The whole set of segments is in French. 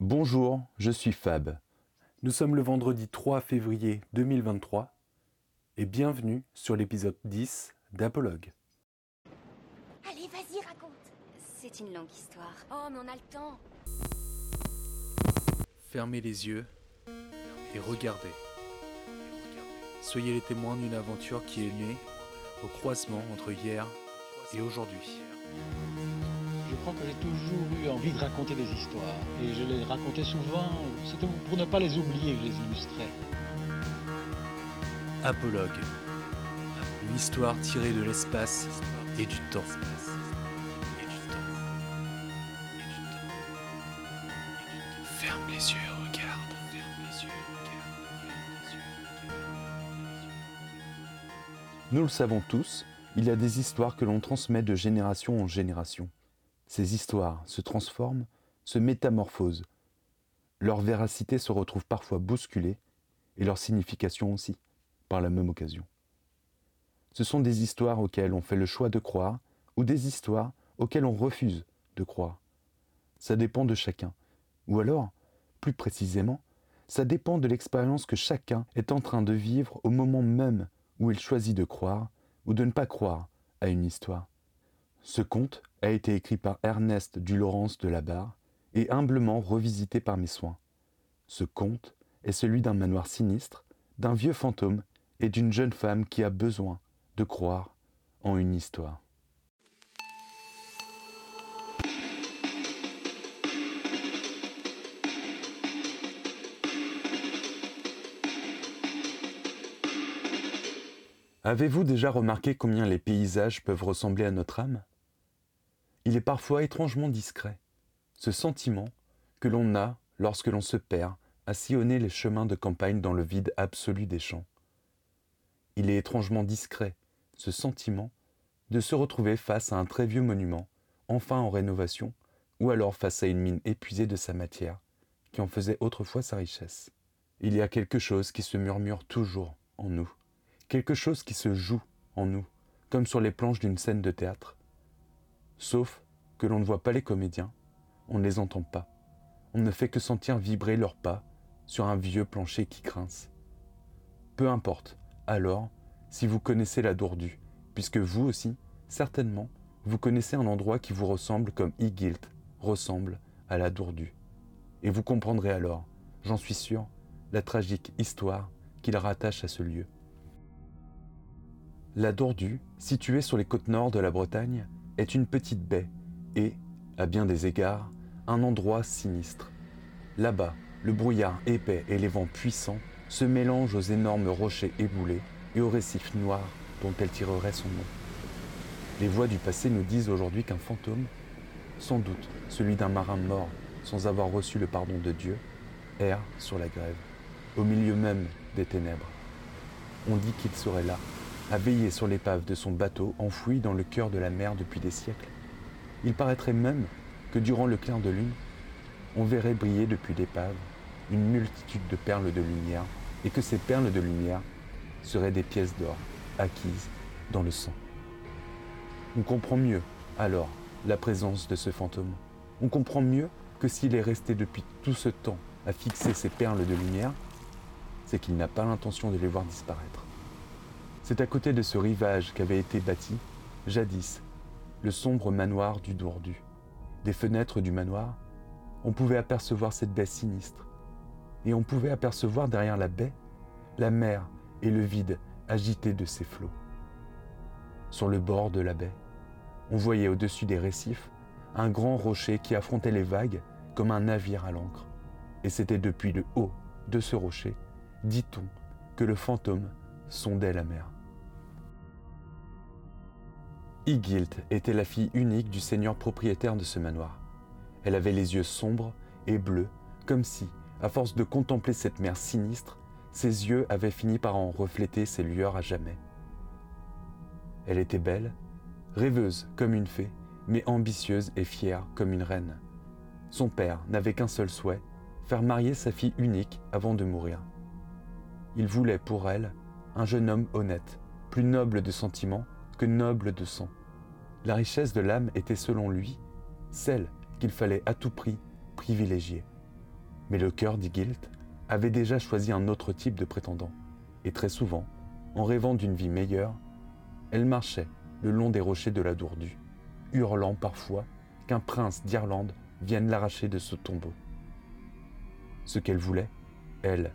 Bonjour, je suis Fab. Nous sommes le vendredi 3 février 2023 et bienvenue sur l'épisode 10 d'Apologue. Allez, vas-y, raconte. C'est une longue histoire. Oh, mais on a le temps. Fermez les yeux et regardez. Soyez les témoins d'une aventure qui est née au croisement entre hier et aujourd'hui. Crois que j'ai toujours eu envie de raconter des histoires. Et je les racontais souvent, c'était pour ne pas les oublier que je les illustrais. Apologue. Une histoire tirée de l'espace et du temps. Ferme les yeux et regarde. Ferme les yeux Nous le savons tous, il y a des histoires que l'on transmet de génération en génération. Ces histoires se transforment, se métamorphosent. Leur véracité se retrouve parfois bousculée, et leur signification aussi, par la même occasion. Ce sont des histoires auxquelles on fait le choix de croire, ou des histoires auxquelles on refuse de croire. Ça dépend de chacun. Ou alors, plus précisément, ça dépend de l'expérience que chacun est en train de vivre au moment même où il choisit de croire ou de ne pas croire à une histoire. Ce conte a été écrit par Ernest du Laurence de la Barre et humblement revisité par mes soins. Ce conte est celui d'un manoir sinistre, d'un vieux fantôme et d'une jeune femme qui a besoin de croire en une histoire. Avez-vous déjà remarqué combien les paysages peuvent ressembler à notre âme? Il est parfois étrangement discret, ce sentiment que l'on a lorsque l'on se perd à sillonner les chemins de campagne dans le vide absolu des champs. Il est étrangement discret, ce sentiment, de se retrouver face à un très vieux monument, enfin en rénovation, ou alors face à une mine épuisée de sa matière, qui en faisait autrefois sa richesse. Il y a quelque chose qui se murmure toujours en nous quelque chose qui se joue en nous, comme sur les planches d'une scène de théâtre. Sauf que l'on ne voit pas les comédiens, on ne les entend pas, on ne fait que sentir vibrer leurs pas sur un vieux plancher qui grince. Peu importe, alors, si vous connaissez la Dourdue, puisque vous aussi, certainement, vous connaissez un endroit qui vous ressemble comme Igilt ressemble à la Dourdue. Et vous comprendrez alors, j'en suis sûr, la tragique histoire qu'il rattache à ce lieu. La Dourdue, située sur les côtes nord de la Bretagne, est une petite baie et, à bien des égards, un endroit sinistre. Là-bas, le brouillard épais et les vents puissants se mélangent aux énormes rochers éboulés et aux récifs noirs dont elle tirerait son nom. Les voix du passé nous disent aujourd'hui qu'un fantôme, sans doute celui d'un marin mort sans avoir reçu le pardon de Dieu, erre sur la grève, au milieu même des ténèbres. On dit qu'il serait là, a veillé sur l'épave de son bateau enfoui dans le cœur de la mer depuis des siècles. Il paraîtrait même que durant le clair de lune, on verrait briller depuis l'épave une multitude de perles de lumière et que ces perles de lumière seraient des pièces d'or acquises dans le sang. On comprend mieux, alors, la présence de ce fantôme. On comprend mieux que s'il est resté depuis tout ce temps à fixer ces perles de lumière, c'est qu'il n'a pas l'intention de les voir disparaître. C'est à côté de ce rivage qu'avait été bâti, jadis, le sombre manoir du Dourdu. Des fenêtres du manoir, on pouvait apercevoir cette baie sinistre. Et on pouvait apercevoir derrière la baie la mer et le vide agité de ses flots. Sur le bord de la baie, on voyait au-dessus des récifs un grand rocher qui affrontait les vagues comme un navire à l'ancre. Et c'était depuis le haut de ce rocher, dit-on, que le fantôme sondait la mer. Igilt était la fille unique du seigneur propriétaire de ce manoir. Elle avait les yeux sombres et bleus, comme si, à force de contempler cette mer sinistre, ses yeux avaient fini par en refléter ses lueurs à jamais. Elle était belle, rêveuse comme une fée, mais ambitieuse et fière comme une reine. Son père n'avait qu'un seul souhait, faire marier sa fille unique avant de mourir. Il voulait pour elle un jeune homme honnête, plus noble de sentiments que noble de sang. La richesse de l'âme était selon lui celle qu'il fallait à tout prix privilégier. Mais le cœur d'Igilt avait déjà choisi un autre type de prétendant, et très souvent, en rêvant d'une vie meilleure, elle marchait le long des rochers de la Dourdue, hurlant parfois qu'un prince d'Irlande vienne l'arracher de ce tombeau. Ce qu'elle voulait, elle,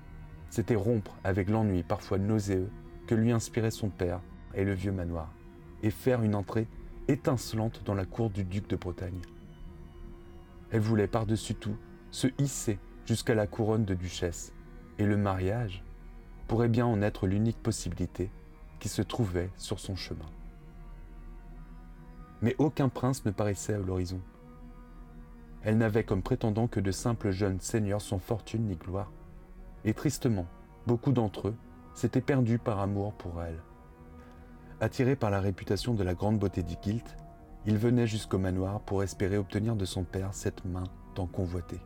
c'était rompre avec l'ennui parfois nauséeux que lui inspirait son père et le vieux manoir, et faire une entrée étincelante dans la cour du duc de Bretagne. Elle voulait par-dessus tout se hisser jusqu'à la couronne de duchesse, et le mariage pourrait bien en être l'unique possibilité qui se trouvait sur son chemin. Mais aucun prince ne paraissait à l'horizon. Elle n'avait comme prétendant que de simples jeunes seigneurs sans fortune ni gloire, et tristement, beaucoup d'entre eux s'étaient perdus par amour pour elle. Attirés par la réputation de la grande beauté d'Igilt, ils venaient jusqu'au manoir pour espérer obtenir de son père cette main tant convoitée.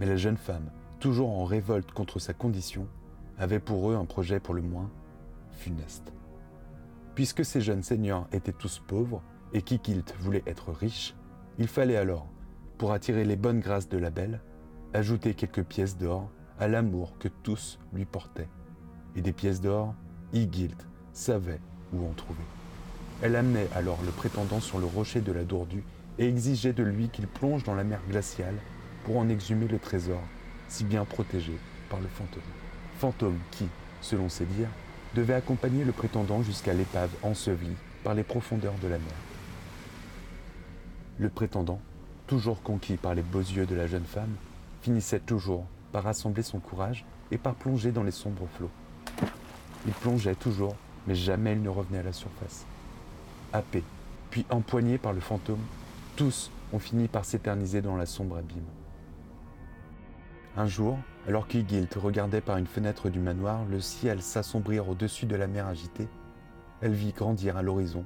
Mais la jeune femme, toujours en révolte contre sa condition, avait pour eux un projet pour le moins funeste. Puisque ces jeunes seigneurs étaient tous pauvres et qu'Igilt voulait être riche, il fallait alors, pour attirer les bonnes grâces de la belle, ajouter quelques pièces d'or à l'amour que tous lui portaient. Et des pièces d'or, Igilt savait où en trouver. Elle amenait alors le prétendant sur le rocher de la Dourdue et exigeait de lui qu'il plonge dans la mer glaciale pour en exhumer le trésor, si bien protégé par le fantôme. Fantôme qui, selon ses dires, devait accompagner le prétendant jusqu'à l'épave ensevelie par les profondeurs de la mer. Le prétendant, toujours conquis par les beaux yeux de la jeune femme, finissait toujours par rassembler son courage et par plonger dans les sombres flots. Il plongeait toujours, mais jamais il ne revenait à la surface. Happé, puis empoigné par le fantôme, tous ont fini par s'éterniser dans la sombre abîme. Un jour, alors qu'Igilt regardait par une fenêtre du manoir le ciel s'assombrir au-dessus de la mer agitée, elle vit grandir à l'horizon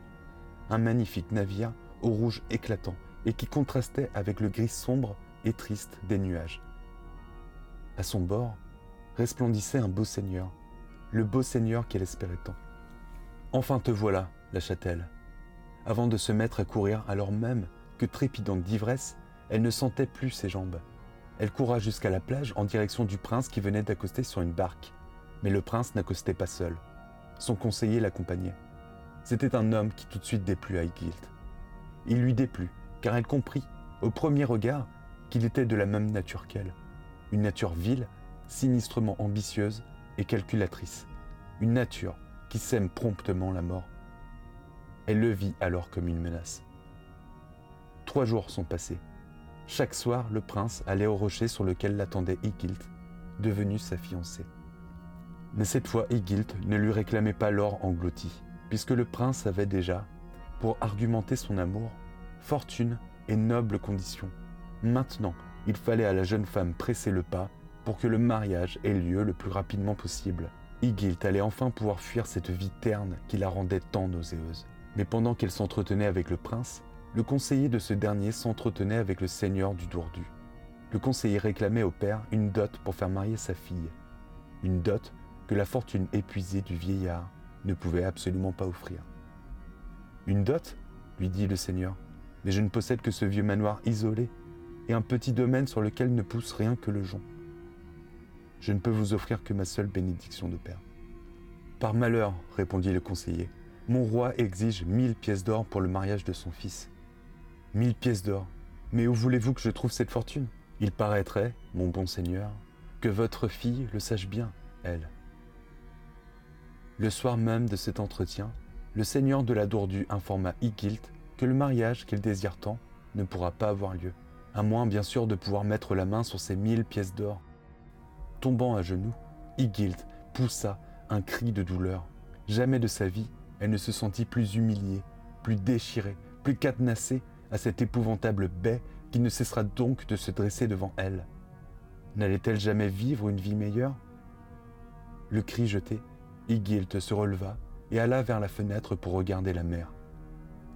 un magnifique navire au rouge éclatant et qui contrastait avec le gris sombre et triste des nuages. À son bord resplendissait un beau seigneur, le beau seigneur qu'elle espérait tant. Enfin te voilà, lâcha-t-elle, avant de se mettre à courir alors même que, trépidante d'ivresse, elle ne sentait plus ses jambes. Elle coura jusqu'à la plage en direction du prince qui venait d'accoster sur une barque. Mais le prince n'accostait pas seul. Son conseiller l'accompagnait. C'était un homme qui tout de suite déplut à Igilt. Il lui déplut, car elle comprit, au premier regard, qu'il était de la même nature qu'elle. Une nature vile, sinistrement ambitieuse et calculatrice. Une nature qui sème promptement la mort. Elle le vit alors comme une menace. Trois jours sont passés. Chaque soir, le prince allait au rocher sur lequel l'attendait Igilt, devenu sa fiancée. Mais cette fois, Igilt ne lui réclamait pas l'or englouti, puisque le prince avait déjà, pour argumenter son amour, fortune et nobles conditions. Maintenant, il fallait à la jeune femme presser le pas pour que le mariage ait lieu le plus rapidement possible. Igilt allait enfin pouvoir fuir cette vie terne qui la rendait tant nauséeuse. Mais pendant qu'elle s'entretenait avec le prince, le conseiller de ce dernier s'entretenait avec le seigneur du Dourdu. Le conseiller réclamait au père une dot pour faire marier sa fille. Une dot que la fortune épuisée du vieillard ne pouvait absolument pas offrir. Une dot lui dit le seigneur, mais je ne possède que ce vieux manoir isolé et un petit domaine sur lequel ne pousse rien que le jonc. Je ne peux vous offrir que ma seule bénédiction de père. Par malheur, répondit le conseiller, mon roi exige mille pièces d'or pour le mariage de son fils. Mille pièces d'or. Mais où voulez-vous que je trouve cette fortune? Il paraîtrait, mon bon seigneur, que votre fille le sache bien, elle. Le soir même de cet entretien, le seigneur de la Dourdue informa Igilt que le mariage qu'il désire tant ne pourra pas avoir lieu, à moins bien sûr de pouvoir mettre la main sur ces mille pièces d'or. Tombant à genoux, Igilt poussa un cri de douleur. Jamais de sa vie, elle ne se sentit plus humiliée, plus déchirée, plus cadenassée à cette épouvantable baie qui ne cessera donc de se dresser devant elle. N'allait-elle jamais vivre une vie meilleure? Le cri jeté, Igilt se releva et alla vers la fenêtre pour regarder la mer.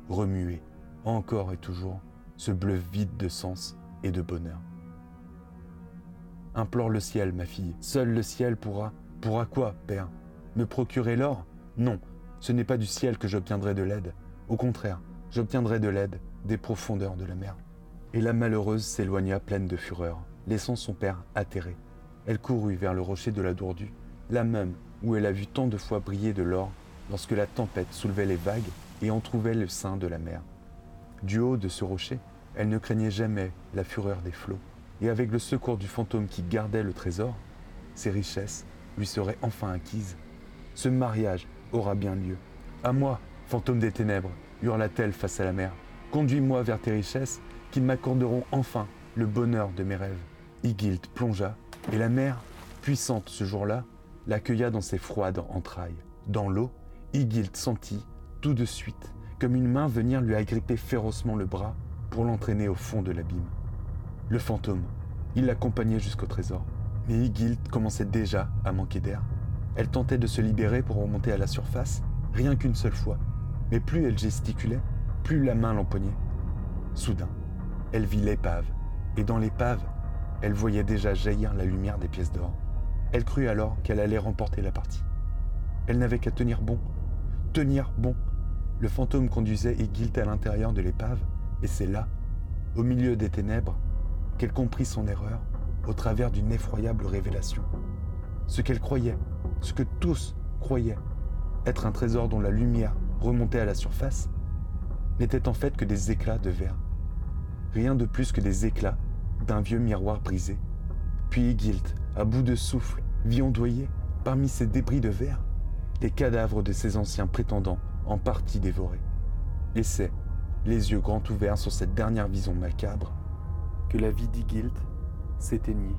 Remuer, encore et toujours, ce bleu vide de sens et de bonheur. Implore le ciel, ma fille. Seul le ciel pourra. Pourra quoi, père? Me procurer l'or? Non, ce n'est pas du ciel que j'obtiendrai de l'aide. Au contraire, j'obtiendrai de l'aide des profondeurs de la mer. Et la malheureuse s'éloigna pleine de fureur, laissant son père atterré. Elle courut vers le rocher de la Dourdue, la même où elle a vu tant de fois briller de l'or lorsque la tempête soulevait les vagues et entr'ouvrait le sein de la mer. Du haut de ce rocher, elle ne craignait jamais la fureur des flots, et avec le secours du fantôme qui gardait le trésor, ses richesses lui seraient enfin acquises. Ce mariage aura bien lieu. À moi, fantôme des ténèbres, hurla-t-elle face à la mer. Conduis-moi vers tes richesses qui m'accorderont enfin le bonheur de mes rêves. Igilt plongea, et la mer, puissante ce jour-là, l'accueilla dans ses froides entrailles. Dans l'eau, Igilt sentit, tout de suite, comme une main venir lui agripper férocement le bras pour l'entraîner au fond de l'abîme. Le fantôme, il l'accompagnait jusqu'au trésor. Mais Igilt commençait déjà à manquer d'air. Elle tentait de se libérer pour remonter à la surface, rien qu'une seule fois. Mais plus elle gesticulait, plus la main l'empoignait. Soudain, elle vit l'épave, et dans l'épave, elle voyait déjà jaillir la lumière des pièces d'or. Elle crut alors qu'elle allait remporter la partie. Elle n'avait qu'à tenir bon. Tenir bon. Le fantôme conduisait Igilt à l'intérieur de l'épave, et c'est là, au milieu des ténèbres, qu'elle comprit son erreur au travers d'une effroyable révélation. Ce qu'elle croyait, ce que tous croyaient, être un trésor dont la lumière remontait à la surface, n'était en fait que des éclats de verre. Rien de plus que des éclats d'un vieux miroir brisé. Puis Gilt, à bout de souffle, vit ondoyer, parmi ces débris de verre, les cadavres de ses anciens prétendants en partie dévorés. Et c'est, les yeux grands ouverts sur cette dernière vision macabre, que la vie d'Igilt s'éteignit